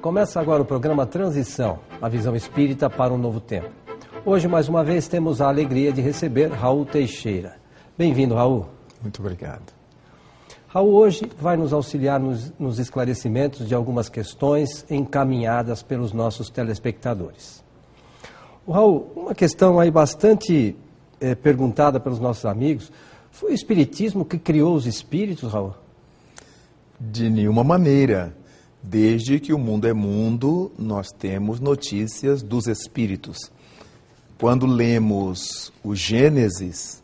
Começa agora o programa Transição, a visão espírita para um novo tempo. Hoje, mais uma vez, temos a alegria de receber Raul Teixeira. Bem-vindo, Raul. Muito obrigado. Raul hoje vai nos auxiliar nos, nos, esclarecimentos de algumas questões encaminhadas pelos nossos telespectadores. O Raul, uma questão aí bastante é, perguntada pelos nossos amigos, foi o Espiritismo que criou os espíritos, Raul? De nenhuma maneira. Desde que o mundo é mundo, nós temos notícias dos espíritos. Quando lemos o Gênesis,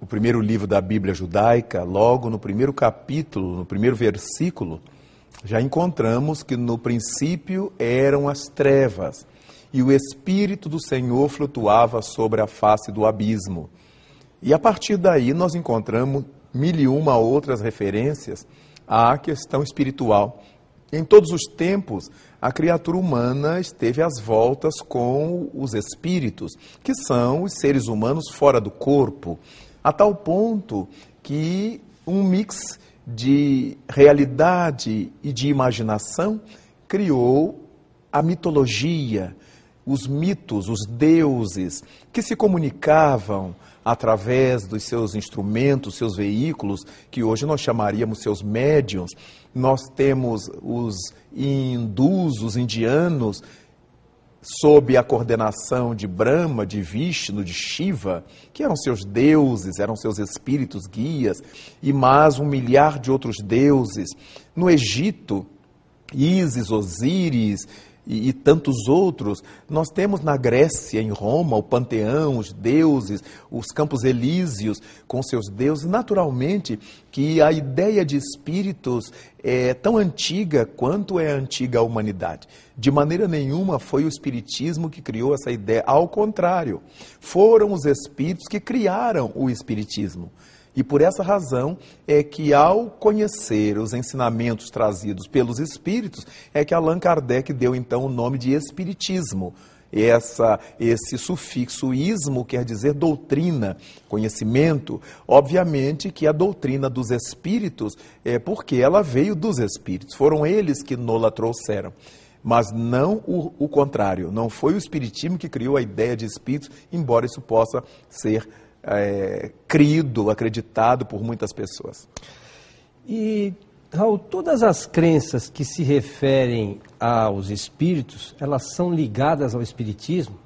o primeiro livro da Bíblia judaica, logo no primeiro capítulo, no primeiro versículo, já encontramos que no princípio eram as trevas e o Espírito do Senhor flutuava sobre a face do abismo. E a partir daí nós encontramos mil e uma outras referências à questão espiritual. Em todos os tempos, a criatura humana esteve às voltas com os espíritos, que são os seres humanos fora do corpo, a tal ponto que um mix de realidade e de imaginação criou a mitologia, os mitos, os deuses, que se comunicavam através dos seus instrumentos, seus veículos, que hoje nós chamaríamos seus médiums. Nós temos os hindus, os indianos, sob a coordenação de Brahma, de Vishnu, de Shiva, que eram seus deuses, eram seus espíritos guias, e mais um milhar de outros deuses. No Egito, Ísis, Osíris, e, e, tantos outros. Nós temos na Grécia, em Roma, o panteão, os deuses, os campos elíseos com seus deuses. Naturalmente que a ideia de espíritos é tão antiga quanto é antiga a humanidade. De maneira nenhuma foi o espiritismo que criou essa ideia, ao contrário, foram os espíritos que criaram o espiritismo. E por essa razão é que, ao conhecer os ensinamentos trazidos pelos espíritos, é que Allan Kardec deu então o nome de Espiritismo. Essa, esse sufixo ismo quer dizer doutrina, conhecimento. Obviamente que a doutrina dos espíritos é porque ela veio dos espíritos, foram eles que nola trouxeram mas não o, o, contrário. Não foi o Espiritismo que criou a ideia de espíritos, embora isso possa ser é, crido, acreditado por muitas pessoas. E, Raul, todas as crenças que se referem aos espíritos, elas são ligadas ao espiritismo?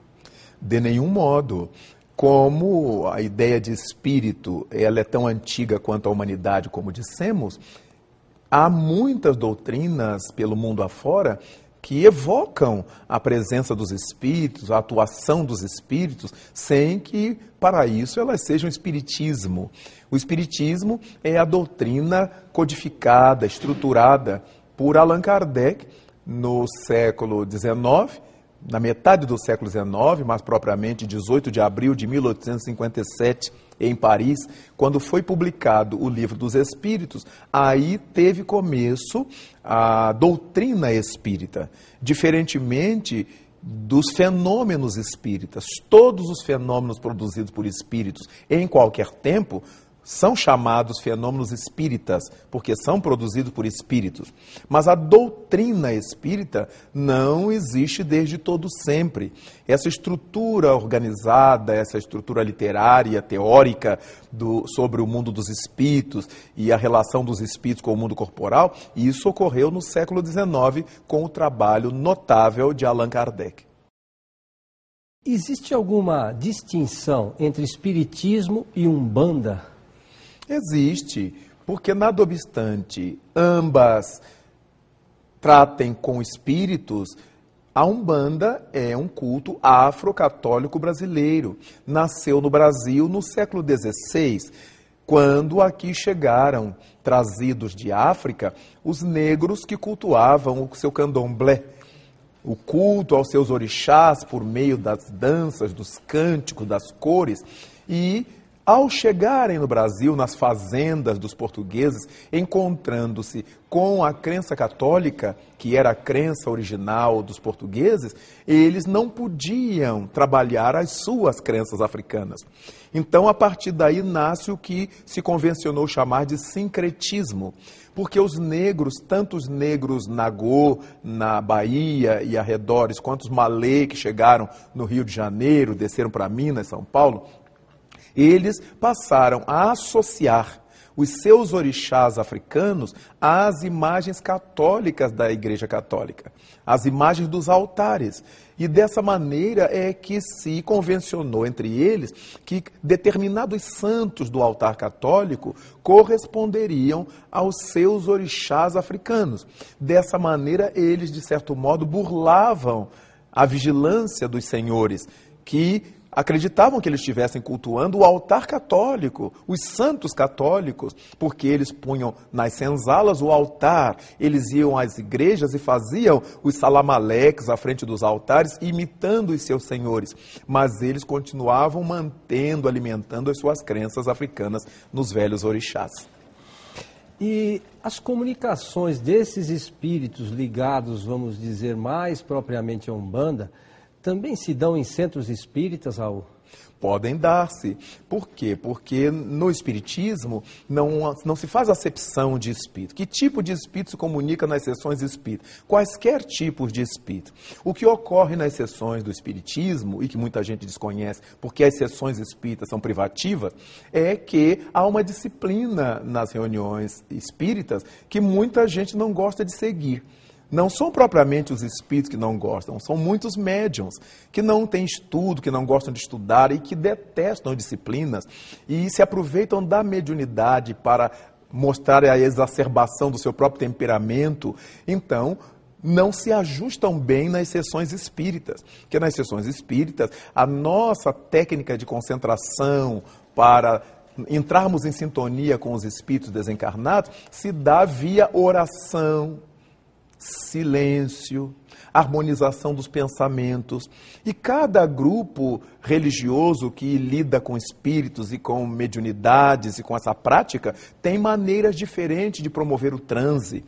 De nenhum modo. Como a ideia de espírito ela é tão antiga quanto a humanidade, como dissemos, há muitas doutrinas pelo mundo afora que evocam a presença dos espíritos, a atuação dos espíritos, sem que para isso elas sejam espiritismo. O espiritismo é a doutrina codificada, estruturada por Allan Kardec no século XIX, na metade do século XIX, mais propriamente 18 de abril de 1857, em Paris, quando foi publicado o Livro dos Espíritos, aí teve começo a doutrina espírita. Diferentemente dos fenômenos espíritas, todos os fenômenos produzidos por espíritos em qualquer tempo são chamados fenômenos espíritas, porque são produzidos por espíritos. Mas a doutrina espírita não existe desde todo sempre. Essa estrutura organizada, essa estrutura literária, teórica do, sobre o mundo dos espíritos e a relação dos espíritos com o mundo corporal, isso ocorreu no século XIX com o trabalho notável de Allan Kardec. Existe alguma distinção entre espiritismo e umbanda? Existe, porque nada obstante ambas tratem com espíritos, a Umbanda é um culto afro-católico brasileiro. Nasceu no Brasil no século XVI, quando aqui chegaram, trazidos de África, os negros que cultuavam o seu candomblé. O culto aos seus orixás por meio das danças, dos cânticos, das cores. E Ao chegarem no Brasil, nas fazendas dos portugueses, encontrando-se com a crença católica, que era a crença original dos portugueses, eles não podiam trabalhar as suas crenças africanas. Então, a partir daí nasce o que se convencionou chamar de sincretismo, porque os negros, tanto os negros Nagô, na Bahia e arredores, quanto os malê que chegaram no Rio de Janeiro, desceram para Minas, São Paulo, eles passaram a associar os seus orixás africanos às imagens católicas da Igreja Católica, às imagens dos altares. E dessa maneira é que se convencionou entre eles que determinados santos do altar católico corresponderiam aos seus orixás africanos. Dessa maneira, eles, de certo modo, burlavam a vigilância dos senhores, que acreditavam que eles estivessem cultuando o altar católico, os santos católicos, porque eles punham nas senzalas o altar, eles iam às igrejas e faziam os salamaleques à frente dos altares, imitando os seus senhores. Mas eles continuavam mantendo, alimentando as suas crenças africanas nos velhos orixás. E as comunicações desses espíritos ligados, vamos dizer, mais propriamente a Umbanda, também se dão em centros espíritas, Raul? Podem dar-se. Por quê? Porque no Espiritismo não, não se faz acepção de espírito. Que tipo de espírito se comunica nas sessões espíritas? Quaisquer tipos de espírito. O que ocorre nas sessões do Espiritismo, e que muita gente desconhece, porque as sessões espíritas são privativas, é que há uma disciplina nas reuniões espíritas que muita gente não gosta de seguir. Não são propriamente os espíritos que não gostam, são muitos médiums que não têm estudo, que não gostam de estudar e que detestam disciplinas e se aproveitam da mediunidade para mostrar a exacerbação do seu próprio temperamento. Então, não se ajustam bem nas sessões espíritas. Porque nas sessões espíritas, a nossa técnica de concentração para entrarmos em sintonia com os espíritos desencarnados se dá via oração, silêncio, harmonização dos pensamentos. E cada grupo religioso que lida com espíritos e com mediunidades e com essa prática tem maneiras diferentes de promover o transe.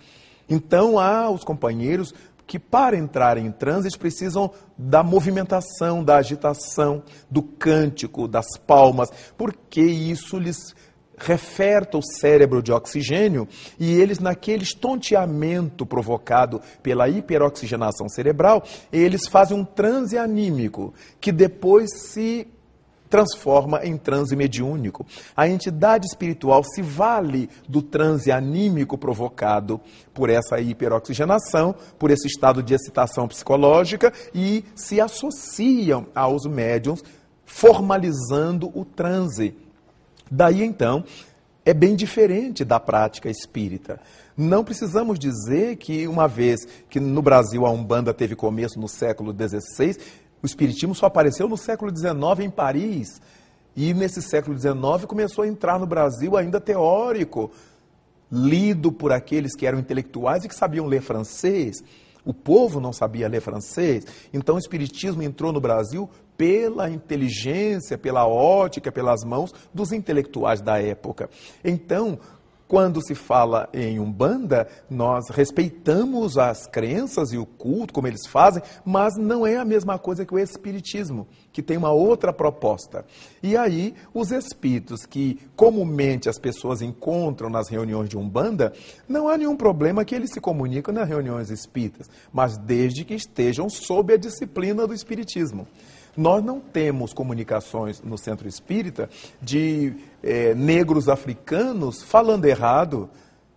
Então há os companheiros que para entrar em transe precisam da movimentação, da agitação, do cântico, das palmas, porque isso lhes referta o cérebro de oxigênio e eles, naquele estonteamento provocado pela hiperoxigenação cerebral, eles fazem um transe anímico que depois se transforma em transe mediúnico. A entidade espiritual se vale do transe anímico provocado por essa hiperoxigenação, por esse estado de excitação psicológica e se associam aos médiums, formalizando o transe Daí então, é bem diferente da prática espírita. Não precisamos dizer que, uma vez que no Brasil a Umbanda teve começo no século XVI, o Espiritismo só apareceu no século XIX em Paris. E nesse século XIX começou a entrar no Brasil ainda teórico, lido por aqueles que eram intelectuais e que sabiam ler francês. O povo não sabia ler francês. Então o Espiritismo entrou no Brasil pela inteligência, pela ótica, pelas mãos dos intelectuais da época. Então, quando se fala em Umbanda, nós respeitamos as crenças e o culto, como eles fazem, mas não é a mesma coisa que o Espiritismo, que tem uma outra proposta. E aí, os espíritos que comumente as pessoas encontram nas reuniões de Umbanda, não há nenhum problema que eles se comunicam nas reuniões espíritas, mas desde que estejam sob a disciplina do Espiritismo. Nós não temos comunicações no centro espírita de é, negros africanos falando errado.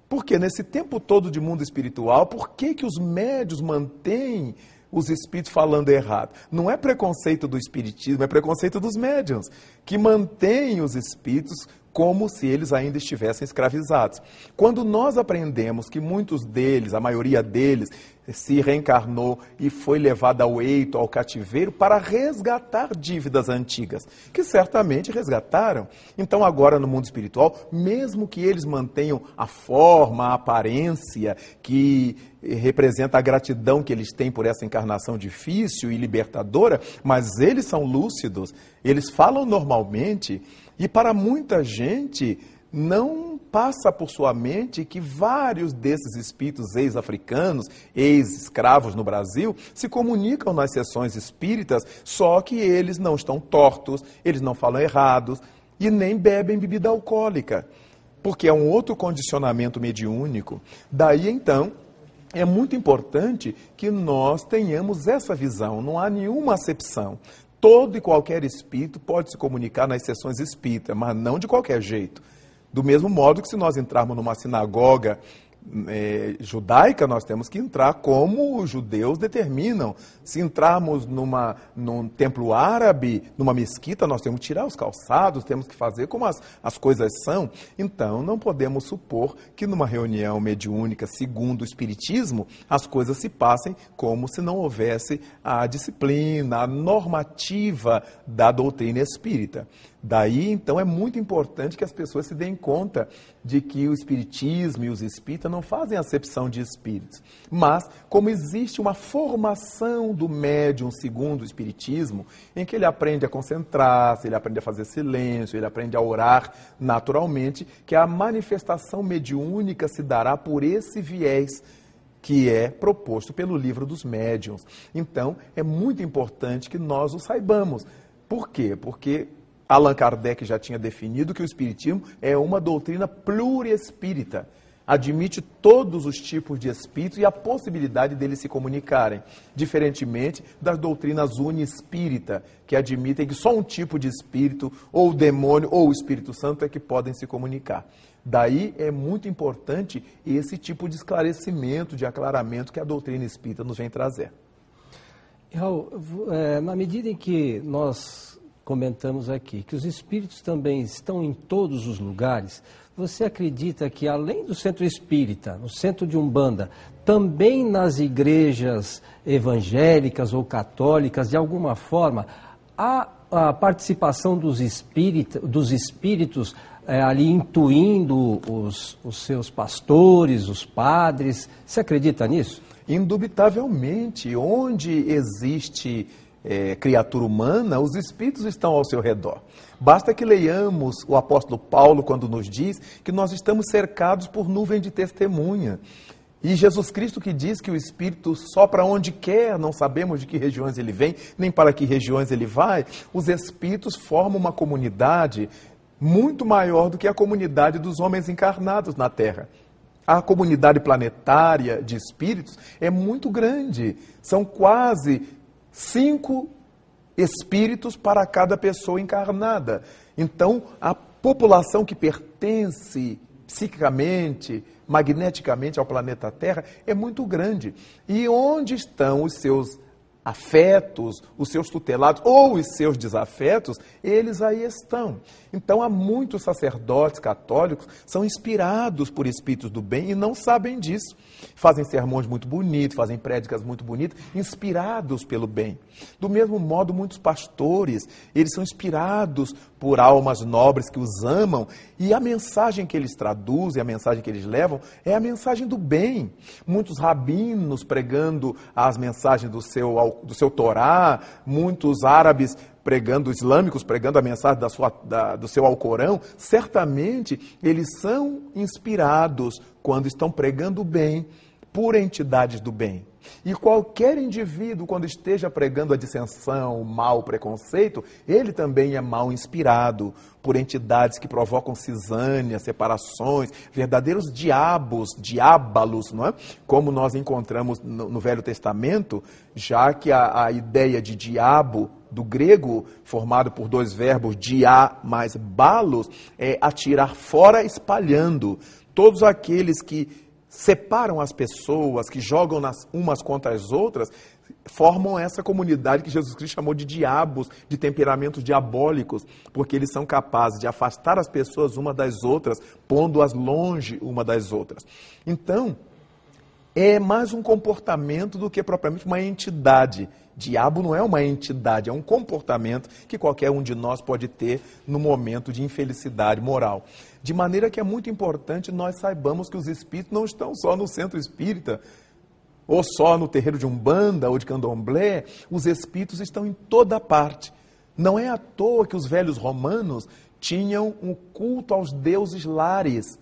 Porque nesse tempo todo de mundo espiritual, por que, que os médios mantêm os espíritos falando errado? Não é preconceito do espiritismo, é preconceito dos médiums, que mantêm os espíritos como se eles ainda estivessem escravizados. Quando nós aprendemos que muitos deles, a maioria deles, se reencarnou e foi levado ao eito, ao cativeiro, para resgatar dívidas antigas, que certamente resgataram. Então, agora no mundo espiritual, mesmo que eles mantenham a forma, a aparência que representa a gratidão que eles têm por essa encarnação difícil e libertadora, mas eles são lúcidos, eles falam normalmente, e para muita gente não passa por sua mente que vários desses espíritos ex-africanos, ex-escravos no Brasil, se comunicam nas sessões espíritas, só que eles não estão tortos, eles não falam errados e nem bebem bebida alcoólica, porque é um outro condicionamento mediúnico. Daí então, é muito importante que nós tenhamos essa visão, não há nenhuma acepção. Todo e qualquer espírito pode se comunicar nas sessões espíritas, mas não de qualquer jeito. Do mesmo modo que se nós entrarmos numa sinagoga é, judaica, nós temos que entrar como os judeus determinam. Se entrarmos numa, num templo árabe, numa mesquita, nós temos que tirar os calçados, temos que fazer como as, as coisas são. Então, não podemos supor que numa reunião mediúnica, segundo o Espiritismo, as coisas se passem como se não houvesse a disciplina, a normativa da doutrina espírita. Daí, então, é muito importante que as pessoas se deem conta de que o Espiritismo e os espíritas não fazem acepção de espíritos. Mas, como existe uma formação do médium segundo o Espiritismo, em que ele aprende a concentrar-se, ele aprende a fazer silêncio, ele aprende a orar naturalmente, que a manifestação mediúnica se dará por esse viés que é proposto pelo livro dos médiuns. Então, é muito importante que nós o saibamos. Por quê? Porque Allan Kardec já tinha definido que o Espiritismo é uma doutrina pluriespírita. Admite todos os tipos de espíritos e a possibilidade deles se comunicarem, diferentemente das doutrinas uniespírita, que admitem que só um tipo de espírito, ou demônio, ou Espírito Santo, é que podem se comunicar. Daí é muito importante esse tipo de esclarecimento, de aclaramento que a doutrina espírita nos vem trazer. Raul, é, na medida em que nós comentamos aqui, que os espíritos também estão em todos os lugares, você acredita que além do centro espírita, no centro de Umbanda, também nas igrejas evangélicas ou católicas, de alguma forma, há a participação dos, espírita, dos espíritos é, ali intuindo os, os seus pastores, os padres? Você acredita nisso? Indubitavelmente, onde existe é, criatura humana, os espíritos estão ao seu redor. Basta que leiamos o apóstolo Paulo quando nos diz que nós estamos cercados por nuvem de testemunha. E Jesus Cristo que diz que o Espírito sopra onde quer, não sabemos de que regiões ele vem, nem para que regiões ele vai. Os Espíritos formam uma comunidade muito maior do que a comunidade dos homens encarnados na Terra. A comunidade planetária de espíritos é muito grande. São quase cinco espíritos para cada pessoa encarnada. Então, a população que pertence psicicamente, magneticamente ao planeta Terra é muito grande. E onde estão os seus afetos, os seus tutelados ou os seus desafetos, eles aí estão. Então há muitos sacerdotes católicos são inspirados por espíritos do bem e não sabem disso. Fazem sermões muito bonitos, fazem prédicas muito bonitas, inspirados pelo bem. Do mesmo modo, muitos pastores, eles são inspirados por almas nobres que os amam e a mensagem que eles traduzem, a mensagem que eles levam é a mensagem do bem. Muitos rabinos pregando as mensagens do seu, do seu Torá, muitos árabes pregando, islâmicos pregando a mensagem da sua, da, do seu Alcorão, certamente eles são inspirados quando estão pregando o bem por entidades do bem. E qualquer indivíduo, quando esteja pregando a dissensão, o mal, o preconceito, ele também é mal inspirado por entidades que provocam cisânia, separações, verdadeiros diabos, diábalos, não é? Como nós encontramos no, no Velho Testamento, já que a, a ideia de diabo do grego, formado por dois verbos, dia mais balos, é atirar fora espalhando. Todos aqueles que separam as pessoas, que jogam nas, umas contra as outras, formam essa comunidade que Jesus Cristo chamou de diabos, de temperamentos diabólicos, porque eles são capazes de afastar as pessoas uma das outras, pondo-as longe uma das outras. Então, é mais um comportamento do que propriamente uma entidade. Diabo não é uma entidade, é um comportamento que qualquer um de nós pode ter no momento de infelicidade moral. De maneira que é muito importante nós saibamos que os espíritos não estão só no centro espírita, ou só no terreiro de Umbanda ou de Candomblé, os espíritos estão em toda parte. Não é à toa que os velhos romanos tinham um culto aos deuses lares.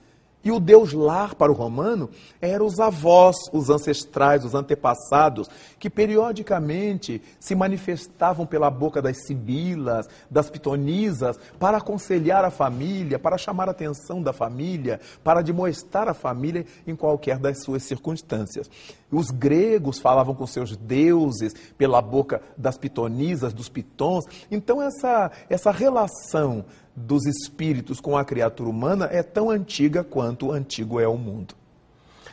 E o Deus lar para o romano eram os avós, os ancestrais, os antepassados, que periodicamente se manifestavam pela boca das sibilas, das pitonisas, para aconselhar a família, para chamar a atenção da família, para demonstrar a família em qualquer das suas circunstâncias. Os gregos falavam com seus deuses pela boca das pitonisas, dos pitons. Então, essa, essa relação dos espíritos com a criatura humana é tão antiga quanto antigo é o mundo.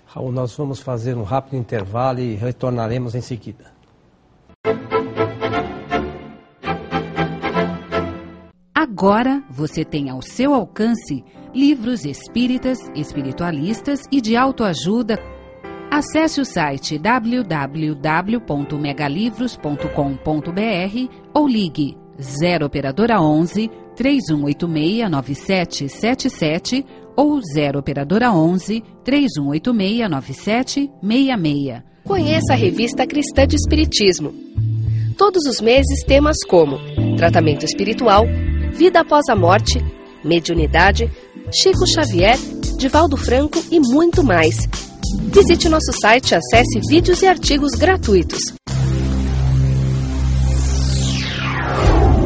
Raul, nós vamos fazer um rápido intervalo e retornaremos em seguida. Agora você tem ao seu alcance livros espíritas, espiritualistas e de autoajuda. Acesse o site www.megalivros.com.br ou ligue 0 operadora 11 3186 9777 ou 0 operadora 11 3186 9766. Conheça a revista Cristã de Espiritismo. Todos os meses temas como tratamento espiritual, vida após a morte, mediunidade, Chico Xavier, Divaldo Franco e muito mais. Visite nosso site e acesse vídeos e artigos gratuitos.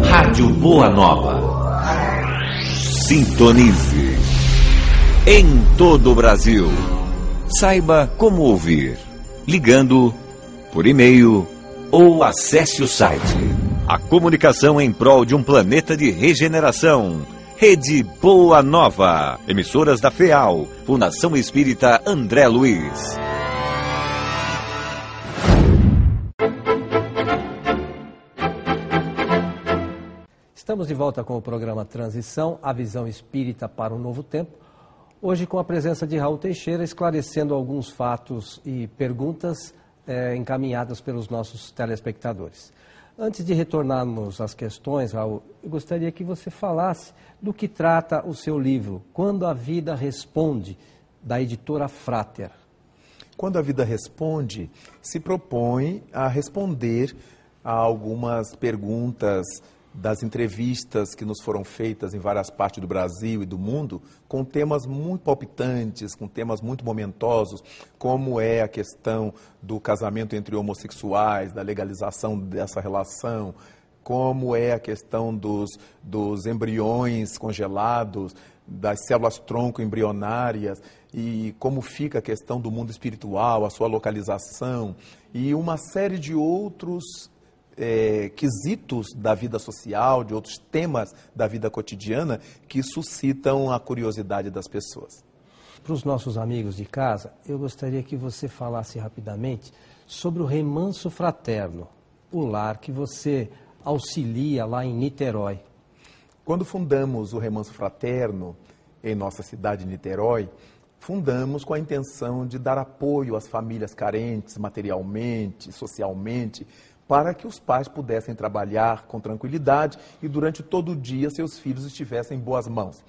Rádio Boa Nova. Sintonize. Em todo o Brasil. Saiba como ouvir. Ligando, por e-mail ou acesse o site. A comunicação em prol de um planeta de regeneração. Rede Boa Nova. Emissoras da FEAL. Fundação Espírita André Luiz. Estamos de volta com o programa Transição, a visão espírita para um novo tempo. Hoje com a presença de Raul Teixeira, esclarecendo alguns fatos e perguntas eh, encaminhadas pelos nossos telespectadores. Antes de retornarmos às questões, Raul, eu gostaria que você falasse do que trata o seu livro, Quando a Vida Responde, da editora Frater. Quando a Vida Responde, se propõe a responder a algumas perguntas das entrevistas que nos foram feitas em várias partes do Brasil e do mundo, com temas muito palpitantes, com temas muito momentosos, como é a questão do casamento entre homossexuais, da legalização dessa relação, como é a questão dos, dos embriões congelados, das células tronco embrionárias e como fica a questão do mundo espiritual, a sua localização e uma série de outros é, quesitos da vida social, de outros temas da vida cotidiana que suscitam a curiosidade das pessoas. Para os nossos amigos de casa, eu gostaria que você falasse rapidamente sobre o remanso fraterno, o lar que você auxilia lá em Niterói. Quando fundamos o Remanso Fraterno em nossa cidade de Niterói, fundamos com a intenção de dar apoio às famílias carentes materialmente, socialmente, para que os pais pudessem trabalhar com tranquilidade e durante todo o dia seus filhos estivessem em boas mãos.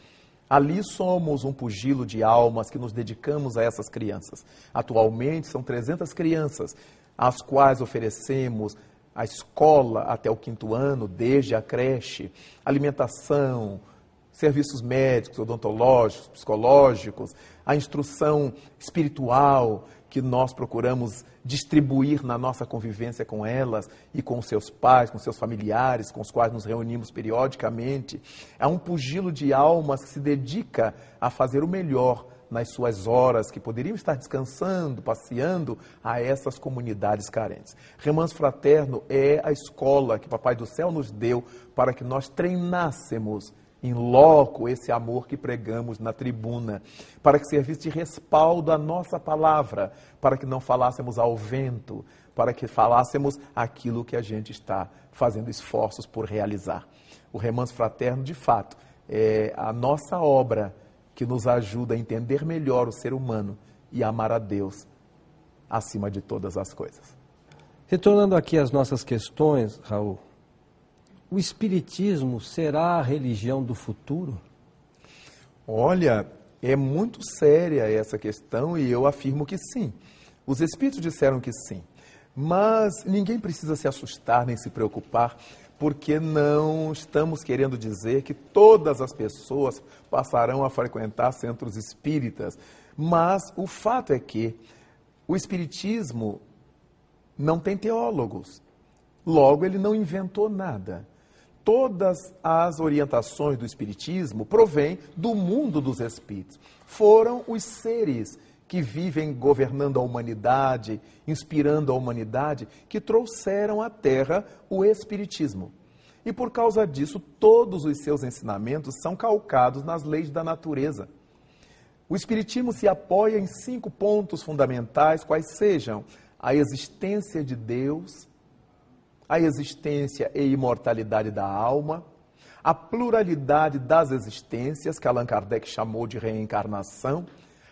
Ali somos um pugilo de almas que nos dedicamos a essas crianças. Atualmente são 300 crianças, às quais oferecemos a escola até o quinto ano, desde a creche, alimentação, serviços médicos, odontológicos, psicológicos, a instrução espiritual, que nós procuramos distribuir na nossa convivência com elas e com seus pais, com seus familiares, com os quais nos reunimos periodicamente. É um pugilo de almas que se dedica a fazer o melhor nas suas horas, que poderiam estar descansando, passeando, a essas comunidades carentes. Remanso Fraterno é a escola que Papai do Céu nos deu para que nós treinássemos em loco esse amor que pregamos na tribuna, para que servisse de respaldo à nossa palavra, para que não falássemos ao vento, para que falássemos aquilo que a gente está fazendo esforços por realizar. O Remanso Fraterno, de fato, é a nossa obra que nos ajuda a entender melhor o ser humano e amar a Deus acima de todas as coisas. Retornando aqui às nossas questões, Raul, o Espiritismo será a religião do futuro? Olha, é muito séria essa questão e eu afirmo que sim. Os Espíritos disseram que sim. Mas ninguém precisa se assustar nem se preocupar, porque não estamos querendo dizer que todas as pessoas passarão a frequentar centros espíritas. Mas o fato é que o Espiritismo não tem teólogos. Logo, ele não inventou nada. Todas as orientações do Espiritismo provêm do mundo dos espíritos. Foram os seres que vivem governando a humanidade, inspirando a humanidade, que trouxeram à Terra o Espiritismo. E por causa disso, todos os seus ensinamentos são calcados nas leis da natureza. O Espiritismo se apoia em cinco pontos fundamentais, quais sejam a existência de Deus, a existência e imortalidade da alma, a pluralidade das existências, que Allan Kardec chamou de reencarnação,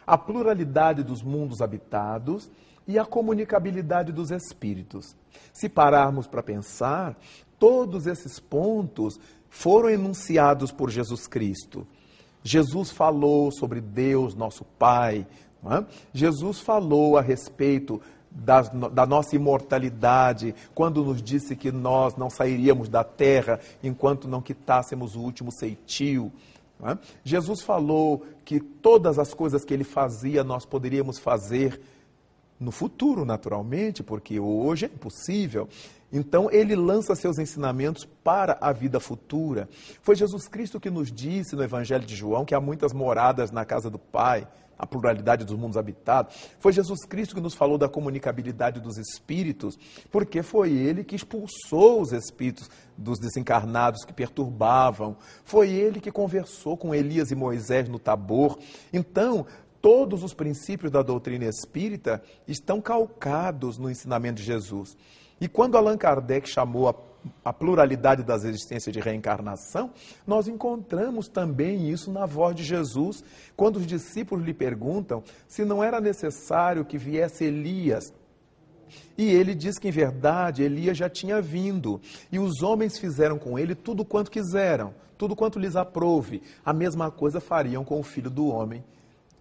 a pluralidade dos mundos habitados e a comunicabilidade dos espíritos. Se pararmos para pensar, todos esses pontos foram enunciados por Jesus Cristo. Jesus falou sobre Deus, nosso Pai. É? Jesus falou a respeito da, da, nossa imortalidade, quando nos disse que nós não sairíamos da terra enquanto não quitássemos o último ceitio. É? Jesus falou que todas as coisas que ele fazia nós poderíamos fazer no futuro, naturalmente, porque hoje é impossível. Então, ele lança seus ensinamentos para a vida futura. Foi Jesus Cristo que nos disse no Evangelho de João que há muitas moradas na casa do Pai a pluralidade dos mundos habitados. Foi Jesus Cristo que nos falou da comunicabilidade dos espíritos, porque foi ele que expulsou os espíritos dos desencarnados que perturbavam. Foi ele que conversou com Elias e Moisés no Tabor. Então, todos os princípios da doutrina espírita estão calcados no ensinamento de Jesus. E quando Allan Kardec chamou a a pluralidade das existências de reencarnação, nós encontramos também isso na voz de Jesus, quando os discípulos lhe perguntam se não era necessário que viesse Elias. E ele diz que, em verdade, Elias já tinha vindo, e os homens fizeram com ele tudo quanto quiseram, tudo quanto lhes aprouve. A mesma coisa fariam com o filho do homem.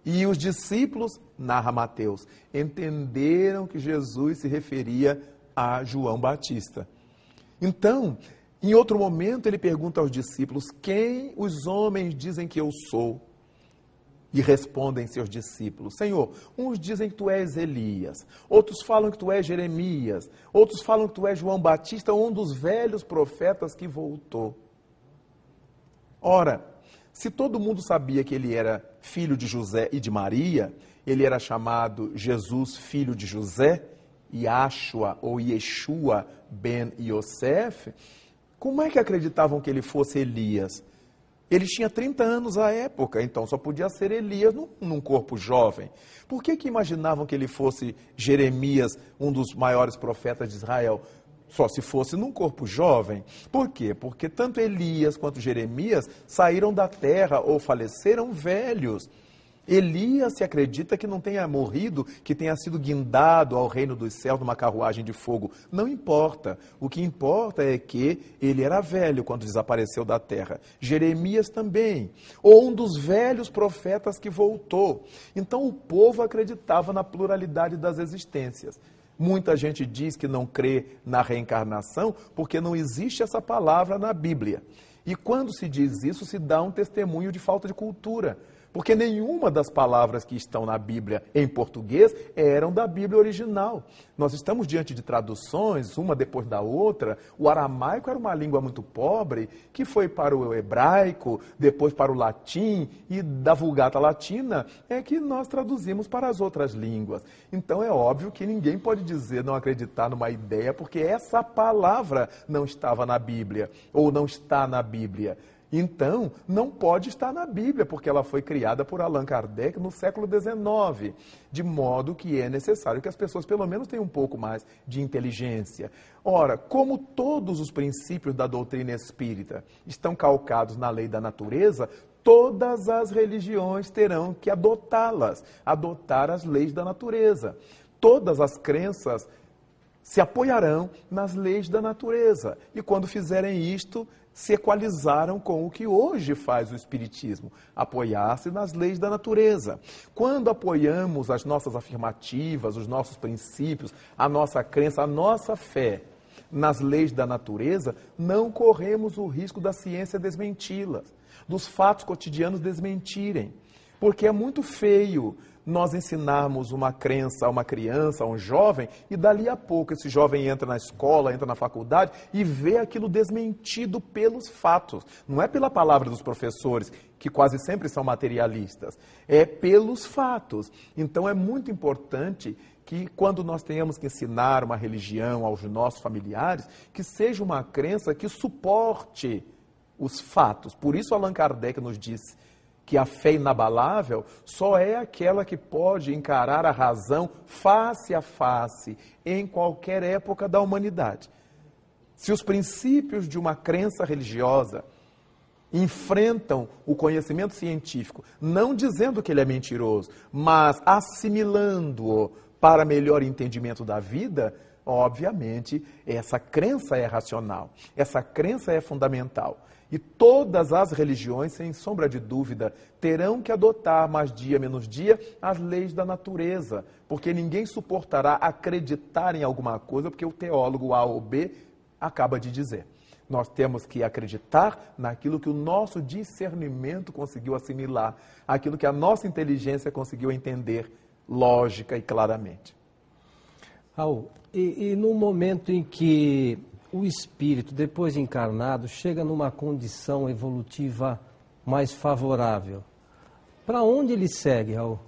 E os discípulos, narra Mateus, entenderam que Jesus se referia a João Batista. Então, em outro momento, ele pergunta aos discípulos: Quem os homens dizem que eu sou? E respondem seus discípulos: Senhor, uns dizem que tu és Elias, outros falam que tu és Jeremias, outros falam que tu és João Batista, um dos velhos profetas que voltou. Ora, se todo mundo sabia que ele era filho de José e de Maria, ele era chamado Jesus, filho de José, Yashua ou Yeshua ben Yosef, como é que acreditavam que ele fosse Elias? Ele tinha 30 anos à época, então só podia ser Elias num, num, corpo jovem. Por que, que imaginavam que ele fosse Jeremias, um dos maiores profetas de Israel? Só se fosse num corpo jovem. Por quê? Porque tanto Elias quanto Jeremias saíram da terra ou faleceram velhos. Elias se acredita que não tenha morrido, que tenha sido guindado ao reino dos céus numa carruagem de fogo. Não importa. O que importa é que ele era velho quando desapareceu da terra. Jeremias também. Ou um dos velhos profetas que voltou. Então o povo acreditava na pluralidade das existências. Muita gente diz que não crê na reencarnação porque não existe essa palavra na Bíblia. E quando se diz isso, se dá um testemunho de falta de cultura porque nenhuma das palavras que estão na Bíblia em português eram da Bíblia original. Nós estamos diante de traduções, uma depois da outra. O aramaico era uma língua muito pobre, que foi para o hebraico, depois para o latim, e da Vulgata Latina é que nós traduzimos para as outras línguas. Então é óbvio que ninguém pode dizer não acreditar numa ideia, porque essa palavra não estava na Bíblia, ou não está na Bíblia. Então, não pode estar na Bíblia, porque ela foi criada por Allan Kardec no século XIX, de modo que é necessário que as pessoas, pelo menos, tenham um pouco mais de inteligência. Ora, como todos os princípios da doutrina espírita estão calcados na lei da natureza, todas as religiões terão que adotá-las, adotar as leis da natureza. todas as crenças se apoiarão nas leis da natureza. E quando fizerem isto, se equalizaram com o que hoje faz o Espiritismo, apoiar-se nas leis da natureza. Quando apoiamos as nossas afirmativas, os nossos princípios, a nossa crença, a nossa fé nas leis da natureza, não corremos o risco da ciência desmenti-las, dos fatos cotidianos desmentirem. Porque é muito feio nós ensinarmos uma crença a uma criança, a um jovem, e dali a pouco esse jovem entra na escola, entra na faculdade e vê aquilo desmentido pelos fatos. Não é pela palavra dos professores, que quase sempre são materialistas, é pelos fatos. Então é muito importante que quando nós tenhamos que ensinar uma religião aos nossos familiares, que seja uma crença que suporte os fatos. Por isso Allan Kardec nos disse que a fé inabalável só é aquela que pode encarar a razão face a face em qualquer época da humanidade. Se os princípios de uma crença religiosa enfrentam o conhecimento científico, não dizendo que ele é mentiroso, mas assimilando-o para melhor entendimento da vida, obviamente essa crença é racional, essa crença é fundamental. E todas as religiões, sem sombra de dúvida, terão que adotar, mais dia menos dia, as leis da natureza, porque ninguém suportará acreditar em alguma coisa porque o teólogo A ou B acaba de dizer. Nós temos que acreditar naquilo que o nosso discernimento conseguiu assimilar, aquilo que a nossa inteligência conseguiu entender lógica e claramente. Raul, e, e no momento em que o espírito, depois de encarnado, chega numa condição evolutiva mais favorável. Para onde ele segue, Raul?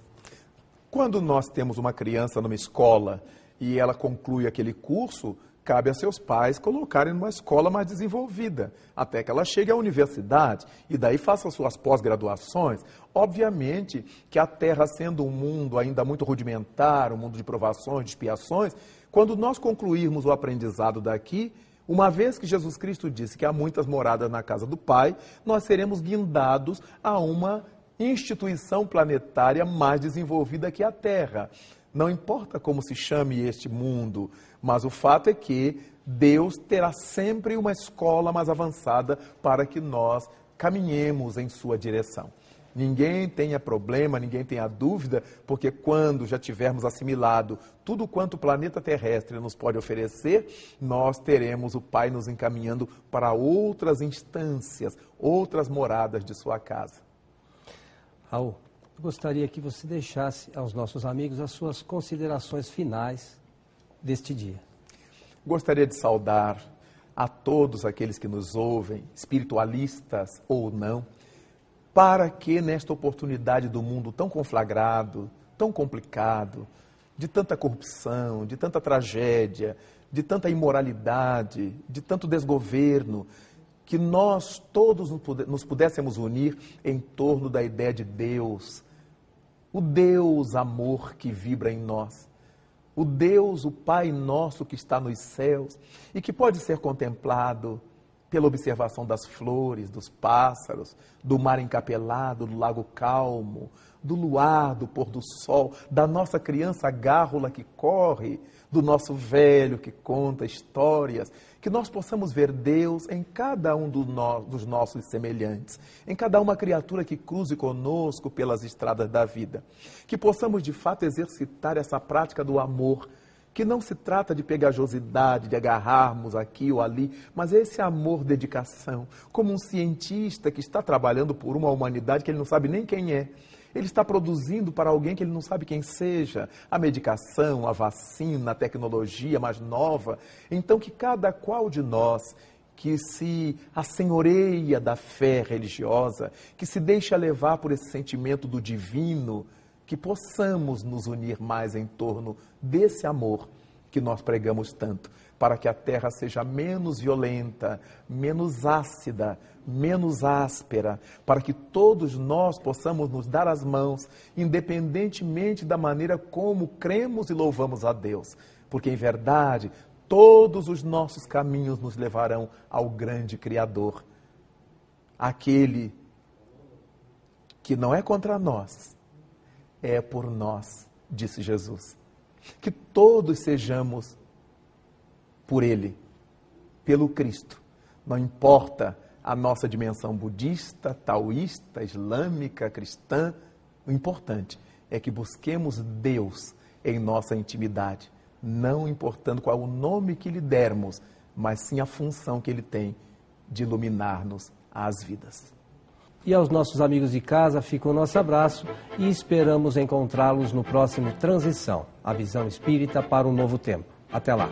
Quando nós temos uma criança numa escola e ela conclui aquele curso, cabe a seus pais colocarem numa escola mais desenvolvida, até que ela chegue à universidade e daí faça suas pós-graduações. Obviamente que a Terra, sendo um mundo ainda muito rudimentar, um mundo de provações, de expiações, quando nós concluirmos o aprendizado daqui, uma vez que Jesus Cristo disse que há muitas moradas na casa do Pai, nós seremos guindados a uma instituição planetária mais desenvolvida que a Terra. Não importa como se chame este mundo, mas o fato é que Deus terá sempre uma escola mais avançada para que nós caminhemos em sua direção. Ninguém tenha problema, ninguém tenha dúvida, porque quando já tivermos assimilado tudo quanto o planeta terrestre nos pode oferecer, nós teremos o Pai nos encaminhando para outras instâncias, outras moradas de sua casa. Raul, eu gostaria que você deixasse aos nossos amigos as suas considerações finais deste dia. Gostaria de saudar a todos aqueles que nos ouvem, espiritualistas ou não para que nesta oportunidade do mundo tão conflagrado, tão complicado, de tanta corrupção, de tanta tragédia, de tanta imoralidade, de tanto desgoverno, que nós todos nos pudéssemos unir em torno da ideia de Deus, o Deus amor que vibra em nós, o Deus, o Pai nosso que está nos céus e que pode ser contemplado pela observação das flores, dos pássaros, do mar encapelado, do lago calmo, do luar, do pôr do sol, da nossa criança gárrula que corre, do nosso velho que conta histórias, que nós possamos ver Deus em cada um do no, dos nossos semelhantes, em cada uma criatura que cruze conosco pelas estradas da vida. Que possamos de fato exercitar essa prática do amor que não se trata de pegajosidade, de agarrarmos aqui ou ali, mas esse amor, dedicação, como um cientista que está trabalhando por uma humanidade que ele não sabe nem quem é. Ele está produzindo para alguém que ele não sabe quem seja, a medicação, a vacina, a tecnologia mais nova. Então, que cada qual de nós que se assenhoreia da fé religiosa, que se deixa levar por esse sentimento do divino, que possamos nos unir mais em torno desse amor que nós pregamos tanto, para que a terra seja menos violenta, menos ácida, menos áspera, para que todos nós possamos nos dar as mãos, independentemente da maneira como cremos e louvamos a Deus, porque em verdade todos os nossos caminhos nos levarão ao grande Criador, aquele que não é contra nós, é por nós, disse Jesus. Que todos sejamos por Ele, pelo Cristo. Não importa a nossa dimensão budista, taoísta, islâmica, cristã, o importante é que busquemos Deus em nossa intimidade, não importando qual o nome que lhe dermos, mas sim a função que ele tem de iluminar-nos as vidas. E aos nossos amigos de casa fica o nosso abraço e esperamos encontrá-los no próximo Transição, a visão espírita para um novo tempo. Até lá.